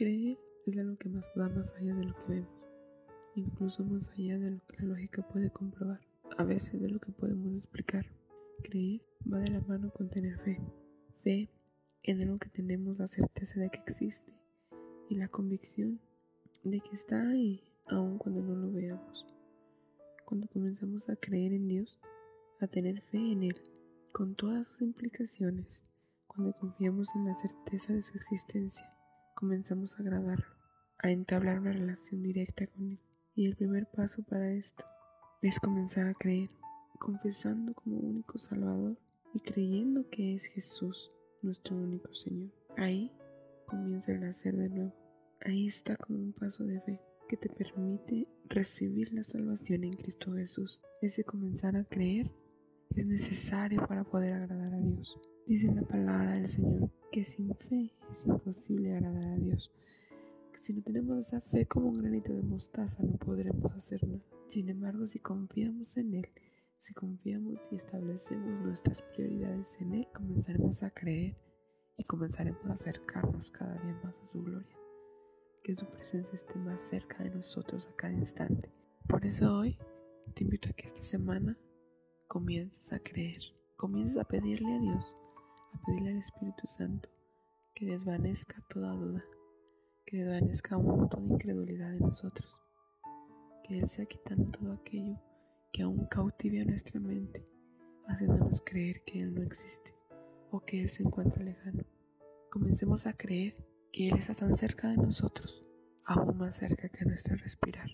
Creer es algo que más va más allá de lo que vemos, incluso más allá de lo que la lógica puede comprobar, a veces de lo que podemos explicar. Creer va de la mano con tener fe, fe en algo que tenemos la certeza de que existe y la convicción de que está ahí aun cuando no lo veamos. Cuando comenzamos a creer en Dios, a tener fe en Él, con todas sus implicaciones, cuando confiamos en la certeza de su existencia, comenzamos a agradarlo, a entablar una relación directa con Él. Y el primer paso para esto es comenzar a creer, confesando como único Salvador y creyendo que es Jesús nuestro único Señor. Ahí comienza el nacer de nuevo. Ahí está como un paso de fe que te permite recibir la salvación en Cristo Jesús. Ese comenzar a creer es necesario para poder agradar a Dios. Dice la palabra del Señor que sin fe es imposible agradar a Dios. Que si no tenemos esa fe como un granito de mostaza no podremos hacer nada. Sin embargo, si confiamos en Él, si confiamos y establecemos nuestras prioridades en Él, comenzaremos a creer y comenzaremos a acercarnos cada día más a su gloria. Que su presencia esté más cerca de nosotros a cada instante. Por eso hoy te invito a que esta semana comiences a creer, comiences a pedirle a Dios, a pedirle al Espíritu Santo que desvanezca toda duda, que desvanezca aún toda incredulidad en nosotros, que Él sea quitando todo aquello que aún cautive nuestra mente, haciéndonos creer que Él no existe o que Él se encuentra lejano. Comencemos a creer que Él está tan cerca de nosotros, aún más cerca que nuestro respirar.